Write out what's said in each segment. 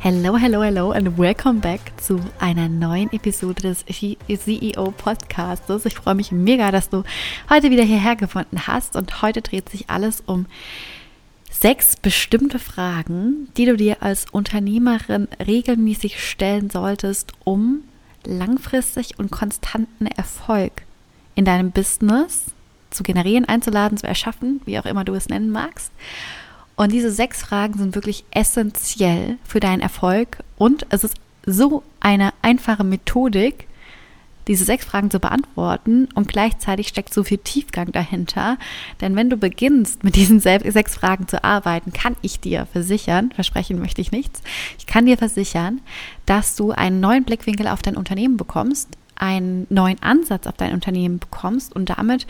Hello, hello, hello and welcome back zu einer neuen Episode des CEO Podcastes. Ich freue mich mega, dass du heute wieder hierher gefunden hast und heute dreht sich alles um sechs bestimmte Fragen, die du dir als Unternehmerin regelmäßig stellen solltest, um langfristig und konstanten Erfolg in deinem Business zu generieren, einzuladen, zu erschaffen, wie auch immer du es nennen magst. Und diese sechs Fragen sind wirklich essentiell für deinen Erfolg. Und es ist so eine einfache Methodik, diese sechs Fragen zu beantworten und gleichzeitig steckt so viel Tiefgang dahinter. Denn wenn du beginnst, mit diesen sechs Fragen zu arbeiten, kann ich dir versichern, versprechen möchte ich nichts, ich kann dir versichern, dass du einen neuen Blickwinkel auf dein Unternehmen bekommst, einen neuen Ansatz auf dein Unternehmen bekommst und damit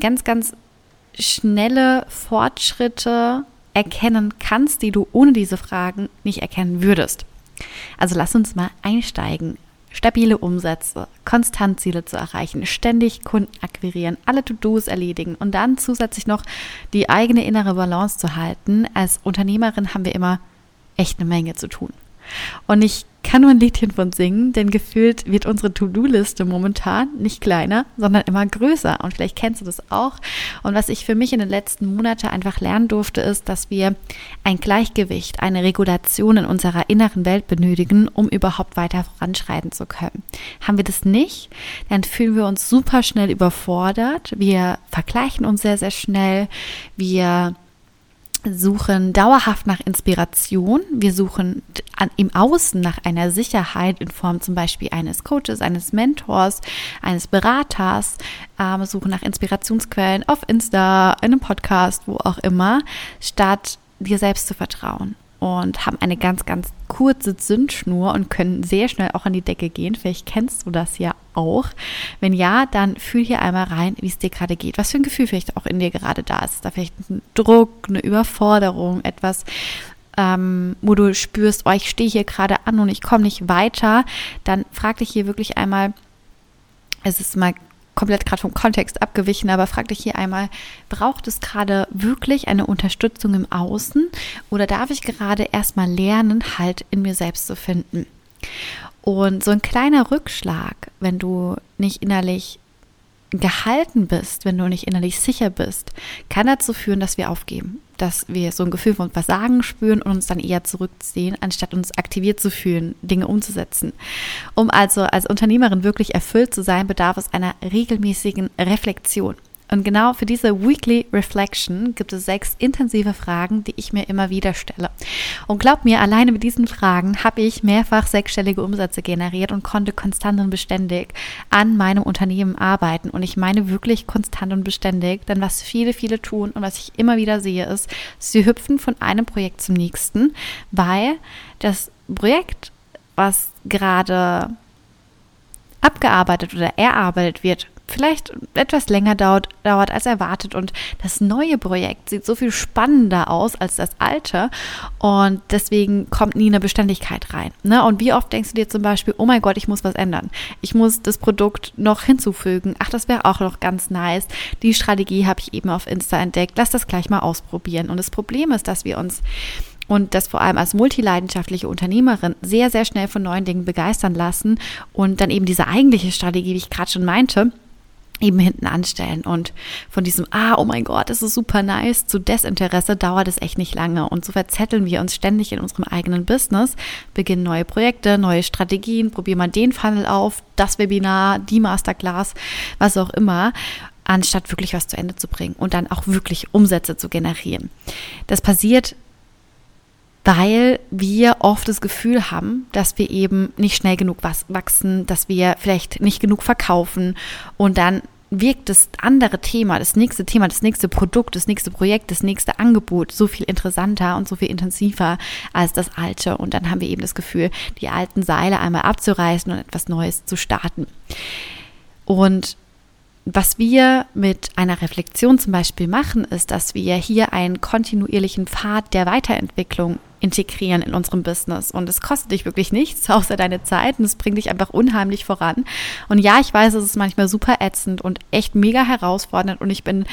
ganz, ganz schnelle Fortschritte erkennen kannst, die du ohne diese Fragen nicht erkennen würdest. Also lass uns mal einsteigen. Stabile Umsätze, konstant Ziele zu erreichen, ständig Kunden akquirieren, alle To-Dos erledigen und dann zusätzlich noch die eigene innere Balance zu halten. Als Unternehmerin haben wir immer echt eine Menge zu tun. Und ich kann nur ein Liedchen von singen, denn gefühlt wird unsere To-Do-Liste momentan nicht kleiner, sondern immer größer. Und vielleicht kennst du das auch. Und was ich für mich in den letzten Monaten einfach lernen durfte, ist, dass wir ein Gleichgewicht, eine Regulation in unserer inneren Welt benötigen, um überhaupt weiter voranschreiten zu können. Haben wir das nicht, dann fühlen wir uns super schnell überfordert. Wir vergleichen uns sehr, sehr schnell. Wir suchen dauerhaft nach Inspiration. Wir suchen an, im Außen nach einer Sicherheit in Form zum Beispiel eines Coaches, eines Mentors, eines Beraters. Ähm, suchen nach Inspirationsquellen auf Insta, in einem Podcast, wo auch immer, statt dir selbst zu vertrauen und haben eine ganz, ganz kurze Zündschnur und können sehr schnell auch an die Decke gehen. Vielleicht kennst du das ja auch. Wenn ja, dann fühl hier einmal rein, wie es dir gerade geht. Was für ein Gefühl vielleicht auch in dir gerade da ist. Da vielleicht ein Druck, eine Überforderung, etwas, ähm, wo du spürst, oh, ich stehe hier gerade an und ich komme nicht weiter, dann frag dich hier wirklich einmal, es ist mal komplett gerade vom Kontext abgewichen, aber frag dich hier einmal, braucht es gerade wirklich eine Unterstützung im Außen oder darf ich gerade erstmal lernen, halt in mir selbst zu finden? Und so ein kleiner Rückschlag, wenn du nicht innerlich gehalten bist, wenn du nicht innerlich sicher bist, kann dazu führen, dass wir aufgeben, dass wir so ein Gefühl von Versagen spüren und uns dann eher zurückziehen, anstatt uns aktiviert zu fühlen, Dinge umzusetzen. Um also als Unternehmerin wirklich erfüllt zu sein, bedarf es einer regelmäßigen Reflexion. Und genau für diese Weekly Reflection gibt es sechs intensive Fragen, die ich mir immer wieder stelle. Und glaub mir, alleine mit diesen Fragen habe ich mehrfach sechsstellige Umsätze generiert und konnte konstant und beständig an meinem Unternehmen arbeiten. Und ich meine wirklich konstant und beständig, denn was viele, viele tun und was ich immer wieder sehe, ist, sie hüpfen von einem Projekt zum nächsten, weil das Projekt, was gerade abgearbeitet oder erarbeitet wird, vielleicht etwas länger dauert, dauert als erwartet. Und das neue Projekt sieht so viel spannender aus als das alte. Und deswegen kommt nie eine Beständigkeit rein. Ne? Und wie oft denkst du dir zum Beispiel, oh mein Gott, ich muss was ändern. Ich muss das Produkt noch hinzufügen. Ach, das wäre auch noch ganz nice. Die Strategie habe ich eben auf Insta entdeckt. Lass das gleich mal ausprobieren. Und das Problem ist, dass wir uns und das vor allem als multileidenschaftliche Unternehmerin sehr, sehr schnell von neuen Dingen begeistern lassen und dann eben diese eigentliche Strategie, wie ich gerade schon meinte, eben hinten anstellen. Und von diesem, ah, oh mein Gott, das ist super nice, zu Desinteresse dauert es echt nicht lange. Und so verzetteln wir uns ständig in unserem eigenen Business, beginnen neue Projekte, neue Strategien, probieren mal den Funnel auf, das Webinar, die Masterclass, was auch immer anstatt wirklich was zu Ende zu bringen und dann auch wirklich Umsätze zu generieren. Das passiert weil wir oft das Gefühl haben, dass wir eben nicht schnell genug wachsen, dass wir vielleicht nicht genug verkaufen und dann wirkt das andere Thema, das nächste Thema, das nächste Produkt, das nächste Projekt, das nächste Angebot so viel interessanter und so viel intensiver als das alte. Und dann haben wir eben das Gefühl, die alten Seile einmal abzureißen und etwas Neues zu starten. Und was wir mit einer Reflexion zum Beispiel machen, ist, dass wir hier einen kontinuierlichen Pfad der Weiterentwicklung integrieren in unserem Business. Und es kostet dich wirklich nichts, außer deine Zeit und es bringt dich einfach unheimlich voran. Und ja, ich weiß, es ist manchmal super ätzend und echt mega herausfordernd und ich bin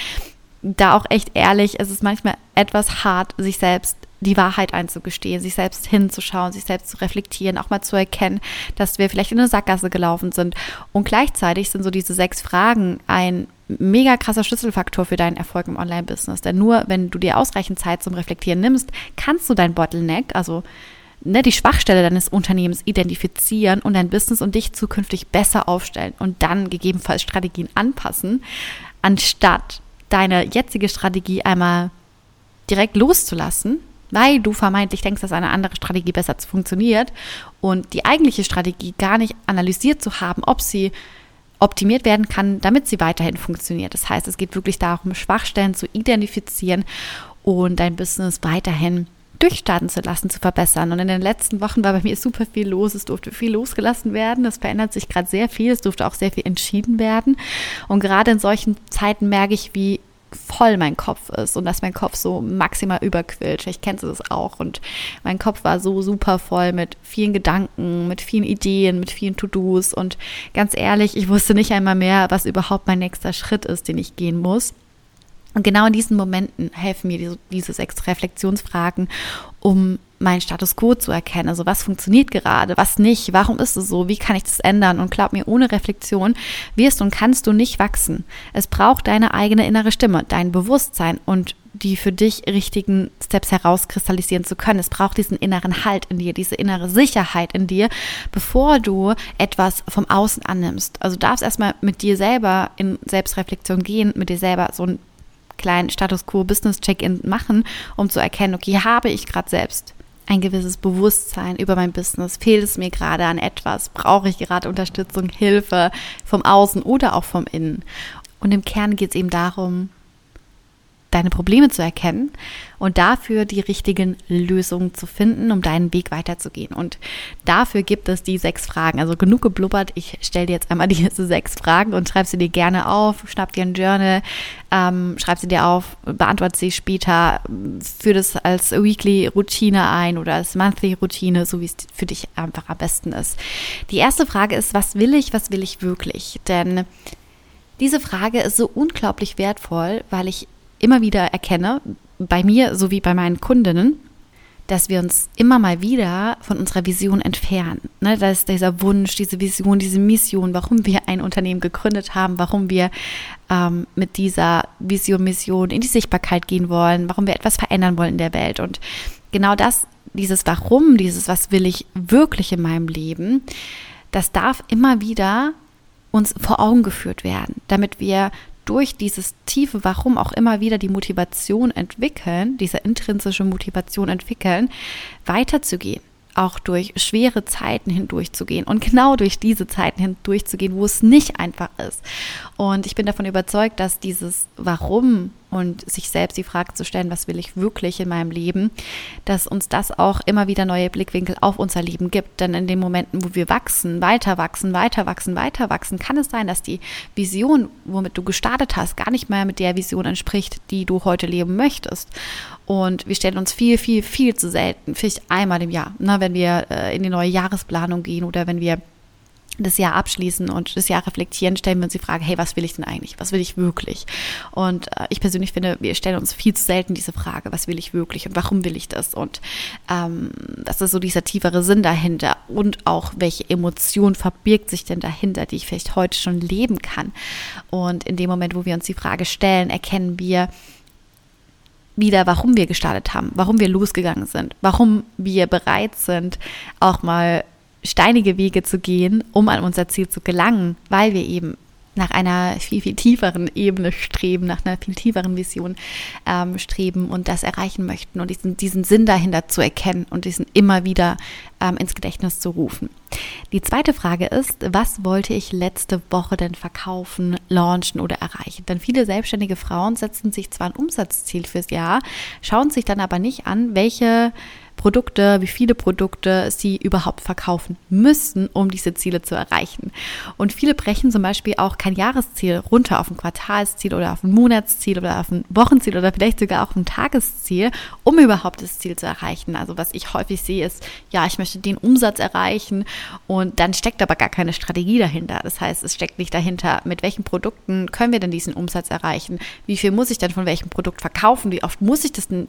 da auch echt ehrlich, es ist manchmal etwas hart, sich selbst die Wahrheit einzugestehen, sich selbst hinzuschauen, sich selbst zu reflektieren, auch mal zu erkennen, dass wir vielleicht in eine Sackgasse gelaufen sind. Und gleichzeitig sind so diese sechs Fragen ein mega krasser Schlüsselfaktor für deinen Erfolg im Online-Business. Denn nur wenn du dir ausreichend Zeit zum Reflektieren nimmst, kannst du dein Bottleneck, also ne, die Schwachstelle deines Unternehmens identifizieren und dein Business und dich zukünftig besser aufstellen und dann gegebenenfalls Strategien anpassen, anstatt deine jetzige Strategie einmal direkt loszulassen weil du vermeintlich denkst, dass eine andere Strategie besser funktioniert und die eigentliche Strategie gar nicht analysiert zu haben, ob sie optimiert werden kann, damit sie weiterhin funktioniert. Das heißt, es geht wirklich darum, Schwachstellen zu identifizieren und dein Business weiterhin durchstarten zu lassen, zu verbessern. Und in den letzten Wochen war bei mir super viel los. Es durfte viel losgelassen werden. Es verändert sich gerade sehr viel. Es durfte auch sehr viel entschieden werden. Und gerade in solchen Zeiten merke ich, wie voll mein Kopf ist und dass mein Kopf so maximal überquillt. Vielleicht kennst du das auch. Und mein Kopf war so super voll mit vielen Gedanken, mit vielen Ideen, mit vielen To-Dos. Und ganz ehrlich, ich wusste nicht einmal mehr, was überhaupt mein nächster Schritt ist, den ich gehen muss. Und genau in diesen Momenten helfen mir diese, diese sechs Reflexionsfragen, um meinen Status quo zu erkennen. Also was funktioniert gerade, was nicht, warum ist es so, wie kann ich das ändern? Und glaub mir, ohne Reflexion wirst und kannst du nicht wachsen. Es braucht deine eigene innere Stimme, dein Bewusstsein und die für dich richtigen Steps herauskristallisieren zu können. Es braucht diesen inneren Halt in dir, diese innere Sicherheit in dir, bevor du etwas vom Außen annimmst. Also darfst erstmal mit dir selber in Selbstreflexion gehen, mit dir selber so ein kleinen Status Quo Business Check-in machen, um zu erkennen, okay, habe ich gerade selbst ein gewisses Bewusstsein über mein Business? Fehlt es mir gerade an etwas? Brauche ich gerade Unterstützung, Hilfe vom Außen oder auch vom Innen? Und im Kern geht es eben darum, deine Probleme zu erkennen und dafür die richtigen Lösungen zu finden, um deinen Weg weiterzugehen. Und dafür gibt es die sechs Fragen. Also genug geblubbert. Ich stelle dir jetzt einmal diese sechs Fragen und schreib sie dir gerne auf. Schnapp dir ein Journal, ähm, schreib sie dir auf, beantworte sie später, führe das als Weekly-Routine ein oder als Monthly-Routine, so wie es für dich einfach am besten ist. Die erste Frage ist, was will ich, was will ich wirklich? Denn diese Frage ist so unglaublich wertvoll, weil ich immer wieder erkenne, bei mir sowie bei meinen Kundinnen, dass wir uns immer mal wieder von unserer Vision entfernen. Ne, das ist dieser Wunsch, diese Vision, diese Mission, warum wir ein Unternehmen gegründet haben, warum wir ähm, mit dieser Vision, Mission in die Sichtbarkeit gehen wollen, warum wir etwas verändern wollen in der Welt. Und genau das, dieses Warum, dieses Was will ich wirklich in meinem Leben, das darf immer wieder uns vor Augen geführt werden, damit wir durch dieses tiefe Warum auch immer wieder die Motivation entwickeln, diese intrinsische Motivation entwickeln, weiterzugehen auch durch schwere Zeiten hindurchzugehen und genau durch diese Zeiten hindurchzugehen, wo es nicht einfach ist. Und ich bin davon überzeugt, dass dieses Warum und sich selbst die Frage zu stellen, was will ich wirklich in meinem Leben, dass uns das auch immer wieder neue Blickwinkel auf unser Leben gibt. Denn in den Momenten, wo wir wachsen, weiter wachsen, weiter wachsen, weiter wachsen, kann es sein, dass die Vision, womit du gestartet hast, gar nicht mehr mit der Vision entspricht, die du heute leben möchtest. Und wir stellen uns viel, viel, viel zu selten, vielleicht einmal im Jahr, ne, wenn wir äh, in die neue Jahresplanung gehen oder wenn wir das Jahr abschließen und das Jahr reflektieren, stellen wir uns die Frage, hey, was will ich denn eigentlich? Was will ich wirklich? Und äh, ich persönlich finde, wir stellen uns viel zu selten diese Frage, was will ich wirklich und warum will ich das? Und ähm, das ist so dieser tiefere Sinn dahinter und auch, welche Emotion verbirgt sich denn dahinter, die ich vielleicht heute schon leben kann. Und in dem Moment, wo wir uns die Frage stellen, erkennen wir, wieder, warum wir gestartet haben, warum wir losgegangen sind, warum wir bereit sind, auch mal steinige Wege zu gehen, um an unser Ziel zu gelangen, weil wir eben nach einer viel, viel tieferen Ebene streben, nach einer viel tieferen Vision ähm, streben und das erreichen möchten und diesen, diesen Sinn dahinter zu erkennen und diesen immer wieder ähm, ins Gedächtnis zu rufen. Die zweite Frage ist, was wollte ich letzte Woche denn verkaufen, launchen oder erreichen? Denn viele selbstständige Frauen setzen sich zwar ein Umsatzziel fürs Jahr, schauen sich dann aber nicht an, welche Produkte, wie viele Produkte sie überhaupt verkaufen müssen, um diese Ziele zu erreichen. Und viele brechen zum Beispiel auch kein Jahresziel runter auf ein Quartalsziel oder auf ein Monatsziel oder auf ein Wochenziel oder vielleicht sogar auch ein Tagesziel, um überhaupt das Ziel zu erreichen. Also was ich häufig sehe ist, ja, ich möchte den Umsatz erreichen und dann steckt aber gar keine Strategie dahinter. Das heißt, es steckt nicht dahinter, mit welchen Produkten können wir denn diesen Umsatz erreichen? Wie viel muss ich denn von welchem Produkt verkaufen? Wie oft muss ich das zum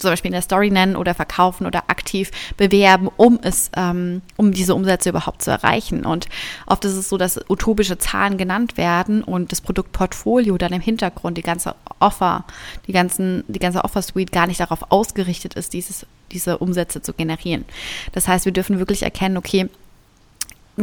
Beispiel in der Story nennen oder verkaufen oder aktiv bewerben, um es, ähm, um diese Umsätze überhaupt zu erreichen. Und oft ist es so, dass utopische Zahlen genannt werden und das Produktportfolio dann im Hintergrund, die ganze Offer, die ganzen, die ganze Offer-Suite gar nicht darauf ausgerichtet ist, dieses, diese Umsätze zu generieren. Das heißt, wir dürfen wirklich erkennen, okay,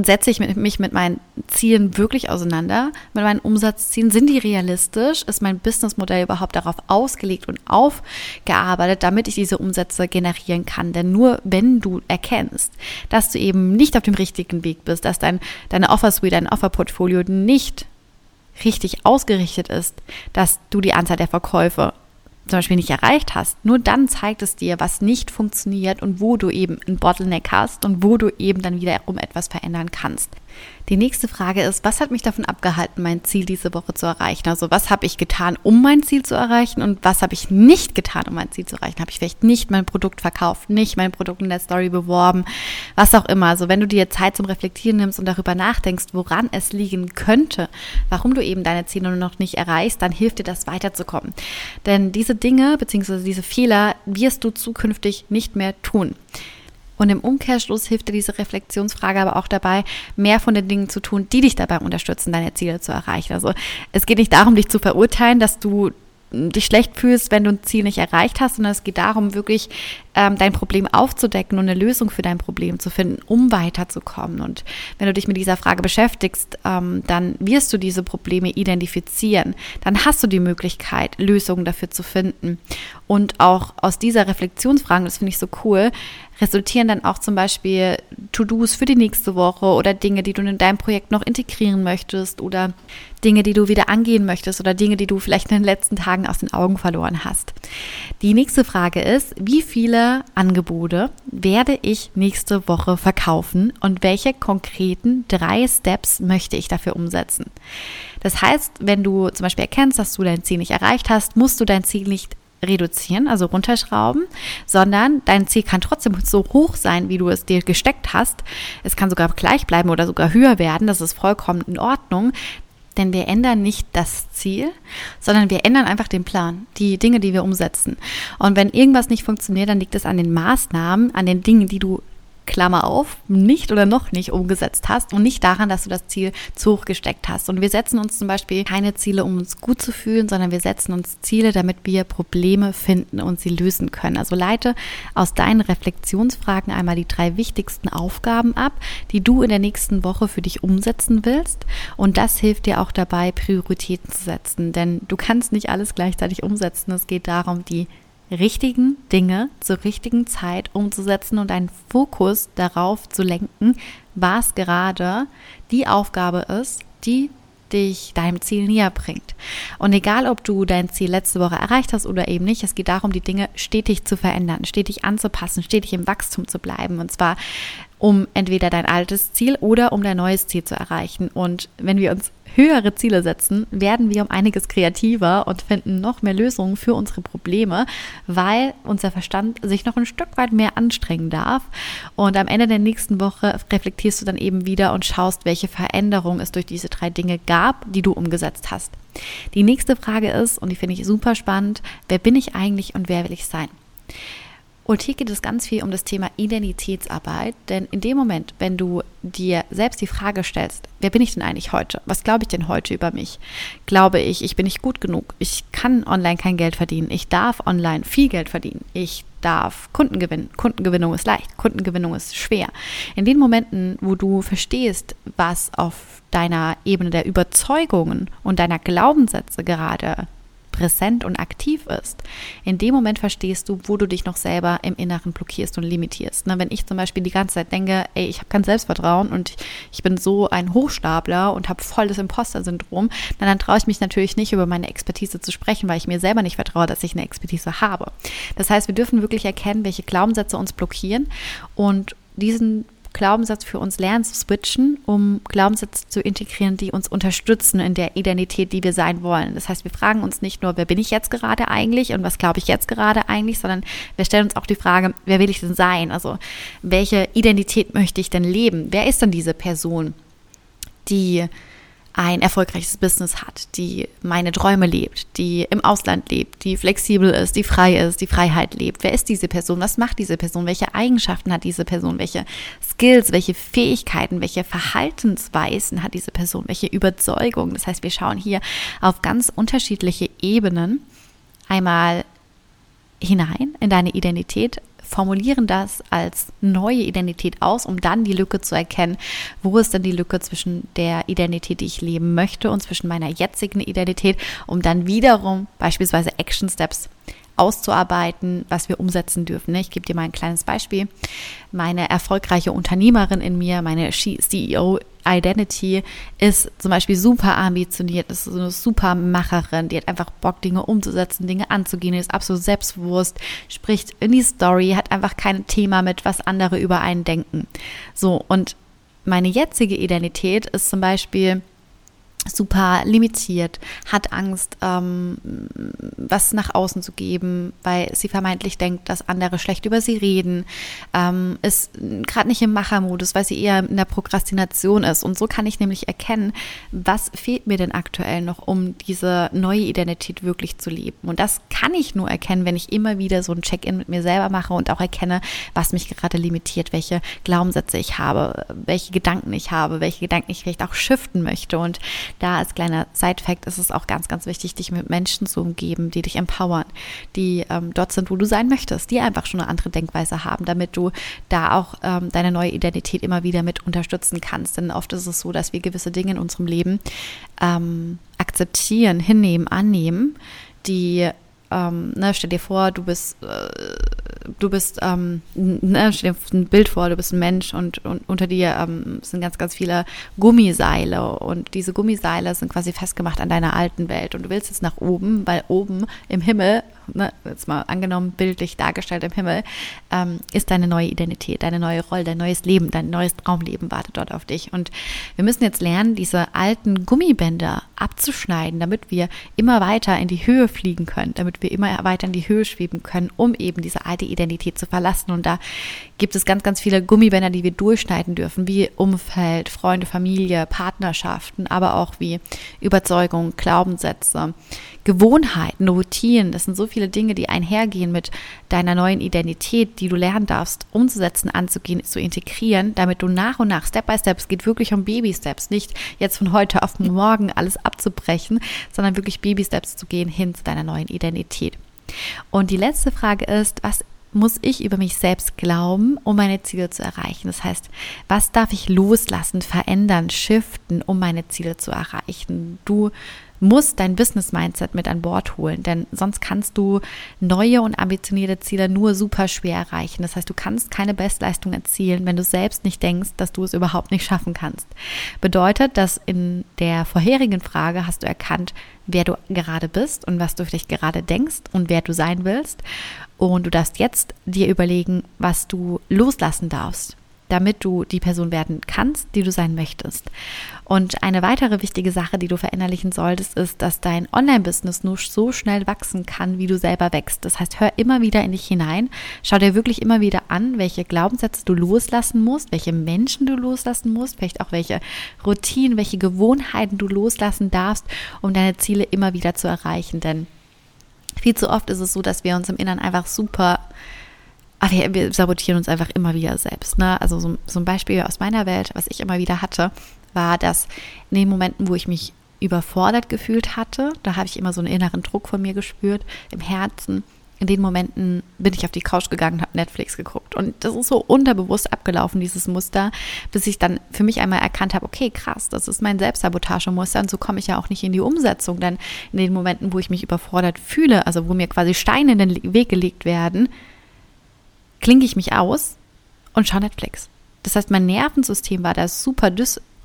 setze ich mich mit meinen Zielen wirklich auseinander, mit meinen Umsatzzielen? Sind die realistisch? Ist mein Businessmodell überhaupt darauf ausgelegt und aufgearbeitet, damit ich diese Umsätze generieren kann? Denn nur wenn du erkennst, dass du eben nicht auf dem richtigen Weg bist, dass dein, deine Offer-Suite, dein Offer-Portfolio nicht richtig ausgerichtet ist, dass du die Anzahl der Verkäufe zum Beispiel nicht erreicht hast, nur dann zeigt es dir, was nicht funktioniert und wo du eben ein Bottleneck hast und wo du eben dann wiederum etwas verändern kannst. Die nächste Frage ist, was hat mich davon abgehalten, mein Ziel diese Woche zu erreichen? Also was habe ich getan, um mein Ziel zu erreichen und was habe ich nicht getan, um mein Ziel zu erreichen? Habe ich vielleicht nicht mein Produkt verkauft, nicht mein Produkt in der Story beworben, was auch immer. Also wenn du dir Zeit zum Reflektieren nimmst und darüber nachdenkst, woran es liegen könnte, warum du eben deine Ziele noch nicht erreichst, dann hilft dir das weiterzukommen. Denn diese Dinge bzw. diese Fehler wirst du zukünftig nicht mehr tun. Und im Umkehrschluss hilft dir diese Reflexionsfrage aber auch dabei, mehr von den Dingen zu tun, die dich dabei unterstützen, deine Ziele zu erreichen. Also es geht nicht darum, dich zu verurteilen, dass du dich schlecht fühlst, wenn du ein Ziel nicht erreicht hast, sondern es geht darum, wirklich ähm, dein Problem aufzudecken und eine Lösung für dein Problem zu finden, um weiterzukommen. Und wenn du dich mit dieser Frage beschäftigst, ähm, dann wirst du diese Probleme identifizieren. Dann hast du die Möglichkeit, Lösungen dafür zu finden. Und auch aus dieser Reflexionsfrage, das finde ich so cool, resultieren dann auch zum Beispiel To-Dos für die nächste Woche oder Dinge, die du in deinem Projekt noch integrieren möchtest oder Dinge, die du wieder angehen möchtest oder Dinge, die du vielleicht in den letzten Tagen aus den Augen verloren hast. Die nächste Frage ist, wie viele Angebote werde ich nächste Woche verkaufen und welche konkreten drei Steps möchte ich dafür umsetzen? Das heißt, wenn du zum Beispiel erkennst, dass du dein Ziel nicht erreicht hast, musst du dein Ziel nicht reduzieren, also runterschrauben, sondern dein Ziel kann trotzdem so hoch sein, wie du es dir gesteckt hast. Es kann sogar gleich bleiben oder sogar höher werden. Das ist vollkommen in Ordnung. Denn wir ändern nicht das Ziel, sondern wir ändern einfach den Plan, die Dinge, die wir umsetzen. Und wenn irgendwas nicht funktioniert, dann liegt es an den Maßnahmen, an den Dingen, die du Klammer auf, nicht oder noch nicht umgesetzt hast und nicht daran, dass du das Ziel zu hoch gesteckt hast. Und wir setzen uns zum Beispiel keine Ziele, um uns gut zu fühlen, sondern wir setzen uns Ziele, damit wir Probleme finden und sie lösen können. Also leite aus deinen Reflexionsfragen einmal die drei wichtigsten Aufgaben ab, die du in der nächsten Woche für dich umsetzen willst. Und das hilft dir auch dabei, Prioritäten zu setzen. Denn du kannst nicht alles gleichzeitig umsetzen. Es geht darum, die richtigen Dinge zur richtigen Zeit umzusetzen und einen Fokus darauf zu lenken, was gerade die Aufgabe ist, die dich deinem Ziel näher bringt. Und egal, ob du dein Ziel letzte Woche erreicht hast oder eben nicht, es geht darum, die Dinge stetig zu verändern, stetig anzupassen, stetig im Wachstum zu bleiben. Und zwar um entweder dein altes Ziel oder um dein neues Ziel zu erreichen. Und wenn wir uns höhere Ziele setzen, werden wir um einiges kreativer und finden noch mehr Lösungen für unsere Probleme, weil unser Verstand sich noch ein Stück weit mehr anstrengen darf. Und am Ende der nächsten Woche reflektierst du dann eben wieder und schaust, welche Veränderungen es durch diese drei Dinge gab, die du umgesetzt hast. Die nächste Frage ist, und die finde ich super spannend, wer bin ich eigentlich und wer will ich sein? Und hier geht es ganz viel um das Thema Identitätsarbeit, denn in dem Moment, wenn du dir selbst die Frage stellst, wer bin ich denn eigentlich heute? Was glaube ich denn heute über mich? Glaube ich, ich bin nicht gut genug? Ich kann online kein Geld verdienen. Ich darf online viel Geld verdienen. Ich darf Kunden gewinnen. Kundengewinnung ist leicht, Kundengewinnung ist schwer. In den Momenten, wo du verstehst, was auf deiner Ebene der Überzeugungen und deiner Glaubenssätze gerade präsent und aktiv ist, in dem Moment verstehst du, wo du dich noch selber im Inneren blockierst und limitierst. Na, wenn ich zum Beispiel die ganze Zeit denke, ey, ich habe kein Selbstvertrauen und ich bin so ein Hochstapler und habe voll das Imposter-Syndrom, dann traue ich mich natürlich nicht über meine Expertise zu sprechen, weil ich mir selber nicht vertraue, dass ich eine Expertise habe. Das heißt, wir dürfen wirklich erkennen, welche Glaubenssätze uns blockieren und diesen Glaubenssatz für uns lernen zu switchen, um Glaubenssätze zu integrieren, die uns unterstützen in der Identität, die wir sein wollen. Das heißt, wir fragen uns nicht nur, wer bin ich jetzt gerade eigentlich und was glaube ich jetzt gerade eigentlich, sondern wir stellen uns auch die Frage, wer will ich denn sein? Also, welche Identität möchte ich denn leben? Wer ist denn diese Person, die ein erfolgreiches Business hat, die meine Träume lebt, die im Ausland lebt, die flexibel ist, die frei ist, die Freiheit lebt. Wer ist diese Person? Was macht diese Person? Welche Eigenschaften hat diese Person? Welche Skills, welche Fähigkeiten, welche Verhaltensweisen hat diese Person? Welche Überzeugungen? Das heißt, wir schauen hier auf ganz unterschiedliche Ebenen einmal hinein in deine Identität, formulieren das als neue Identität aus, um dann die Lücke zu erkennen, wo ist denn die Lücke zwischen der Identität, die ich leben möchte und zwischen meiner jetzigen Identität, um dann wiederum beispielsweise Action Steps auszuarbeiten, was wir umsetzen dürfen. Ich gebe dir mal ein kleines Beispiel. Meine erfolgreiche Unternehmerin in mir, meine CEO Identity ist zum Beispiel super ambitioniert, ist so eine super Macherin, die hat einfach Bock, Dinge umzusetzen, Dinge anzugehen, ist absolut selbstbewusst, spricht in die Story, hat einfach kein Thema mit, was andere über einen denken. So, und meine jetzige Identität ist zum Beispiel super limitiert, hat Angst, ähm, was nach außen zu geben, weil sie vermeintlich denkt, dass andere schlecht über sie reden, ähm, ist gerade nicht im Machermodus, weil sie eher in der Prokrastination ist. Und so kann ich nämlich erkennen, was fehlt mir denn aktuell noch, um diese neue Identität wirklich zu leben. Und das kann ich nur erkennen, wenn ich immer wieder so ein Check-in mit mir selber mache und auch erkenne, was mich gerade limitiert, welche Glaubenssätze ich habe, welche Gedanken ich habe, welche Gedanken ich vielleicht auch shiften möchte. Und da als kleiner Side-Fact ist es auch ganz, ganz wichtig, dich mit Menschen zu umgeben, die dich empowern, die ähm, dort sind, wo du sein möchtest, die einfach schon eine andere Denkweise haben, damit du da auch ähm, deine neue Identität immer wieder mit unterstützen kannst. Denn oft ist es so, dass wir gewisse Dinge in unserem Leben ähm, akzeptieren, hinnehmen, annehmen, die ähm, ne, stell dir vor, du bist, äh, du bist, ähm, ne, stell dir ein Bild vor, du bist ein Mensch und, und unter dir ähm, sind ganz, ganz viele Gummiseile und diese Gummiseile sind quasi festgemacht an deiner alten Welt und du willst jetzt nach oben, weil oben im Himmel ne, jetzt mal angenommen, bildlich dargestellt im Himmel, ähm, ist deine neue Identität, deine neue Rolle, dein neues Leben, dein neues Traumleben wartet dort auf dich. Und wir müssen jetzt lernen, diese alten Gummibänder abzuschneiden, damit wir immer weiter in die Höhe fliegen können, damit wir immer weiter in die Höhe schweben können, um eben diese alte Identität zu verlassen. Und da gibt es ganz, ganz viele Gummibänder, die wir durchschneiden dürfen, wie Umfeld, Freunde, Familie, Partnerschaften, aber auch wie Überzeugung, Glaubenssätze, Gewohnheiten, Routinen. Das sind so viele Dinge, die einhergehen mit deiner neuen Identität, die du lernen darfst, umzusetzen, anzugehen, zu integrieren, damit du nach und nach, Step by Step, es geht wirklich um Baby-Steps, nicht jetzt von heute auf morgen alles abzubrechen, sondern wirklich Baby-Steps zu gehen hin zu deiner neuen Identität. Und die letzte Frage ist, was muss ich über mich selbst glauben, um meine Ziele zu erreichen? Das heißt, was darf ich loslassen, verändern, shiften, um meine Ziele zu erreichen? Du musst dein Business-Mindset mit an Bord holen, denn sonst kannst du neue und ambitionierte Ziele nur super schwer erreichen. Das heißt, du kannst keine Bestleistung erzielen, wenn du selbst nicht denkst, dass du es überhaupt nicht schaffen kannst. Bedeutet, dass in der vorherigen Frage hast du erkannt, wer du gerade bist und was du für dich gerade denkst und wer du sein willst. Und du darfst jetzt dir überlegen, was du loslassen darfst damit du die Person werden kannst, die du sein möchtest. Und eine weitere wichtige Sache, die du verinnerlichen solltest, ist, dass dein Online-Business nur so schnell wachsen kann, wie du selber wächst. Das heißt, hör immer wieder in dich hinein, schau dir wirklich immer wieder an, welche Glaubenssätze du loslassen musst, welche Menschen du loslassen musst, vielleicht auch welche Routinen, welche Gewohnheiten du loslassen darfst, um deine Ziele immer wieder zu erreichen. Denn viel zu oft ist es so, dass wir uns im Inneren einfach super aber wir, wir sabotieren uns einfach immer wieder selbst. Ne? Also so, so ein Beispiel aus meiner Welt, was ich immer wieder hatte, war, dass in den Momenten, wo ich mich überfordert gefühlt hatte, da habe ich immer so einen inneren Druck von mir gespürt im Herzen. In den Momenten bin ich auf die Couch gegangen und habe Netflix geguckt. Und das ist so unterbewusst abgelaufen, dieses Muster, bis ich dann für mich einmal erkannt habe, okay, krass, das ist mein Selbstsabotagemuster und so komme ich ja auch nicht in die Umsetzung. Denn in den Momenten, wo ich mich überfordert fühle, also wo mir quasi Steine in den Weg gelegt werden, klinge ich mich aus und schaue Netflix. Das heißt, mein Nervensystem war da super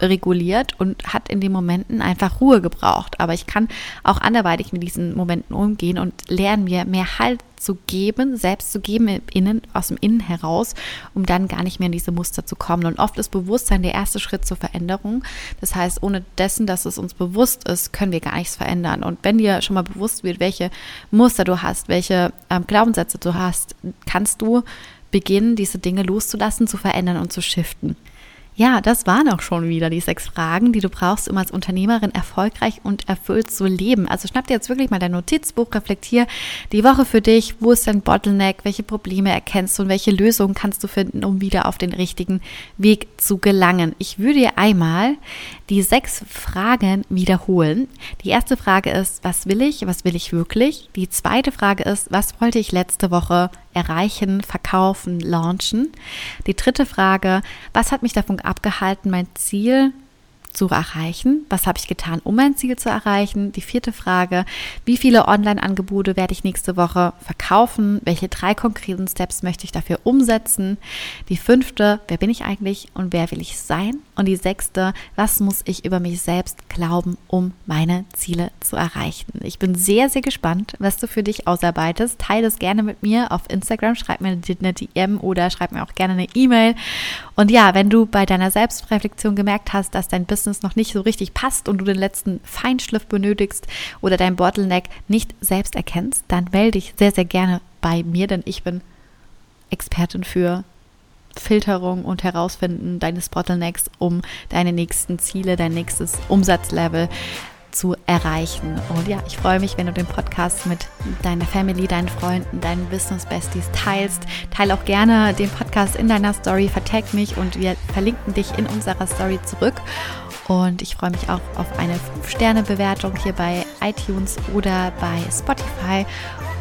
dysreguliert und hat in den Momenten einfach Ruhe gebraucht. Aber ich kann auch anderweitig mit diesen Momenten umgehen und lernen mir mehr Halt zu geben, selbst zu geben im Innen, aus dem Innen heraus, um dann gar nicht mehr in diese Muster zu kommen. Und oft ist Bewusstsein der erste Schritt zur Veränderung. Das heißt, ohne dessen, dass es uns bewusst ist, können wir gar nichts verändern. Und wenn dir schon mal bewusst wird, welche Muster du hast, welche ähm, Glaubenssätze du hast, kannst du beginnen, diese Dinge loszulassen, zu verändern und zu shiften. Ja, das waren auch schon wieder die sechs Fragen, die du brauchst, um als Unternehmerin erfolgreich und erfüllt zu leben. Also schnapp dir jetzt wirklich mal dein Notizbuch, reflektier die Woche für dich. Wo ist dein Bottleneck? Welche Probleme erkennst du und welche Lösungen kannst du finden, um wieder auf den richtigen Weg zu gelangen? Ich würde dir einmal die sechs Fragen wiederholen. Die erste Frage ist, was will ich? Was will ich wirklich? Die zweite Frage ist, was wollte ich letzte Woche erreichen, verkaufen, launchen? Die dritte Frage, was hat mich davon abgehalten, mein Ziel zu erreichen? Was habe ich getan, um mein Ziel zu erreichen? Die vierte Frage, wie viele Online-Angebote werde ich nächste Woche verkaufen? Welche drei konkreten Steps möchte ich dafür umsetzen? Die fünfte, wer bin ich eigentlich und wer will ich sein? Und die sechste, was muss ich über mich selbst glauben, um meine Ziele zu erreichen? Ich bin sehr, sehr gespannt, was du für dich ausarbeitest. Teile es gerne mit mir auf Instagram, schreib mir eine DM oder schreib mir auch gerne eine E-Mail. Und ja, wenn du bei deiner Selbstreflexion gemerkt hast, dass dein Business noch nicht so richtig passt und du den letzten Feinschliff benötigst oder dein Bottleneck nicht selbst erkennst, dann melde dich sehr, sehr gerne bei mir, denn ich bin Expertin für Filterung und Herausfinden deines Bottlenecks, um deine nächsten Ziele, dein nächstes Umsatzlevel zu erreichen. Und ja, ich freue mich, wenn du den Podcast mit deiner Family, deinen Freunden, deinen Business Besties teilst. Teile auch gerne den Podcast in deiner Story, vertag mich und wir verlinken dich in unserer Story zurück. Und ich freue mich auch auf eine 5-Sterne-Bewertung hier bei iTunes oder bei Spotify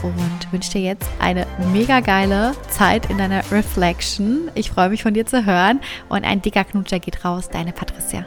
und wünsche dir jetzt eine mega geile Zeit in deiner Reflection. Ich freue mich von dir zu hören und ein dicker Knutscher geht raus, deine Patricia.